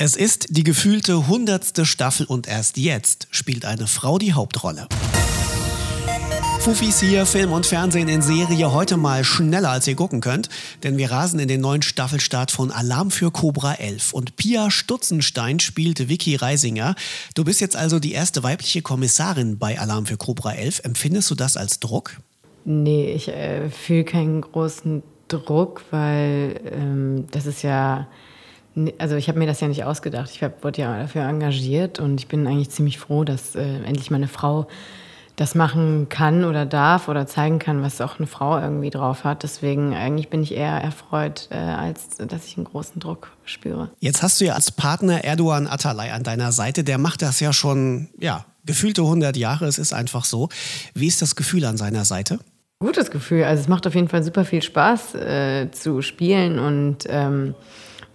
Es ist die gefühlte hundertste Staffel und erst jetzt spielt eine Frau die Hauptrolle. Fufis hier, Film und Fernsehen in Serie heute mal schneller als ihr gucken könnt, denn wir rasen in den neuen Staffelstart von Alarm für Cobra 11 und Pia Stutzenstein spielte Vicky Reisinger. Du bist jetzt also die erste weibliche Kommissarin bei Alarm für Cobra 11. Empfindest du das als Druck? Nee, ich äh, fühle keinen großen Druck, weil ähm, das ist ja also ich habe mir das ja nicht ausgedacht. Ich wurde ja dafür engagiert und ich bin eigentlich ziemlich froh, dass äh, endlich meine Frau das machen kann oder darf oder zeigen kann, was auch eine Frau irgendwie drauf hat. Deswegen eigentlich bin ich eher erfreut, äh, als dass ich einen großen Druck spüre. Jetzt hast du ja als Partner Erdogan Atalay an deiner Seite. Der macht das ja schon, ja, gefühlte 100 Jahre. Es ist einfach so. Wie ist das Gefühl an seiner Seite? Gutes Gefühl. Also es macht auf jeden Fall super viel Spaß äh, zu spielen und ähm,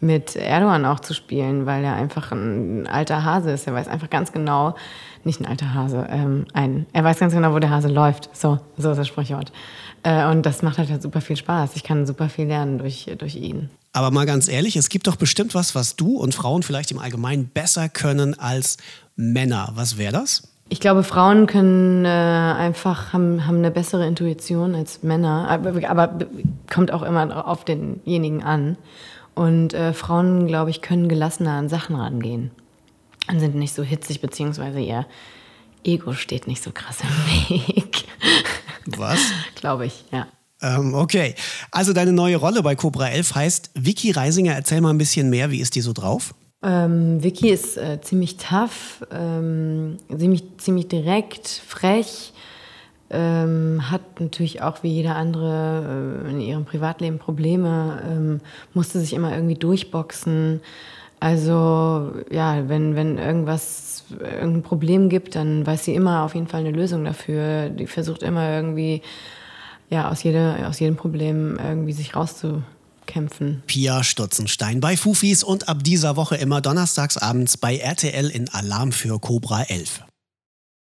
mit Erdogan auch zu spielen, weil er einfach ein alter Hase ist. Er weiß einfach ganz genau, nicht ein alter Hase, ähm, ein, er weiß ganz genau, wo der Hase läuft. So, so ist das Sprichwort. Äh, und das macht halt super viel Spaß. Ich kann super viel lernen durch, durch ihn. Aber mal ganz ehrlich, es gibt doch bestimmt was, was du und Frauen vielleicht im Allgemeinen besser können als Männer. Was wäre das? Ich glaube, Frauen können äh, einfach haben, haben eine bessere Intuition als Männer, aber, aber kommt auch immer auf denjenigen an. Und äh, Frauen, glaube ich, können gelassener an Sachen rangehen und sind nicht so hitzig, beziehungsweise ihr Ego steht nicht so krass im Weg. Was? glaube ich, ja. Ähm, okay, also deine neue Rolle bei Cobra 11 heißt Vicky Reisinger. Erzähl mal ein bisschen mehr, wie ist die so drauf? Ähm, Vicky ist äh, ziemlich tough, ähm, ziemlich, ziemlich direkt, frech, ähm, hat natürlich auch wie jeder andere äh, in ihrem Privatleben Probleme, ähm, musste sich immer irgendwie durchboxen. Also ja, wenn, wenn irgendwas, irgendein Problem gibt, dann weiß sie immer auf jeden Fall eine Lösung dafür. Die versucht immer irgendwie ja, aus, jeder, aus jedem Problem irgendwie sich rauszukämpfen. Pia Stutzenstein bei Fufis und ab dieser Woche immer donnerstags abends bei RTL in Alarm für Cobra 11.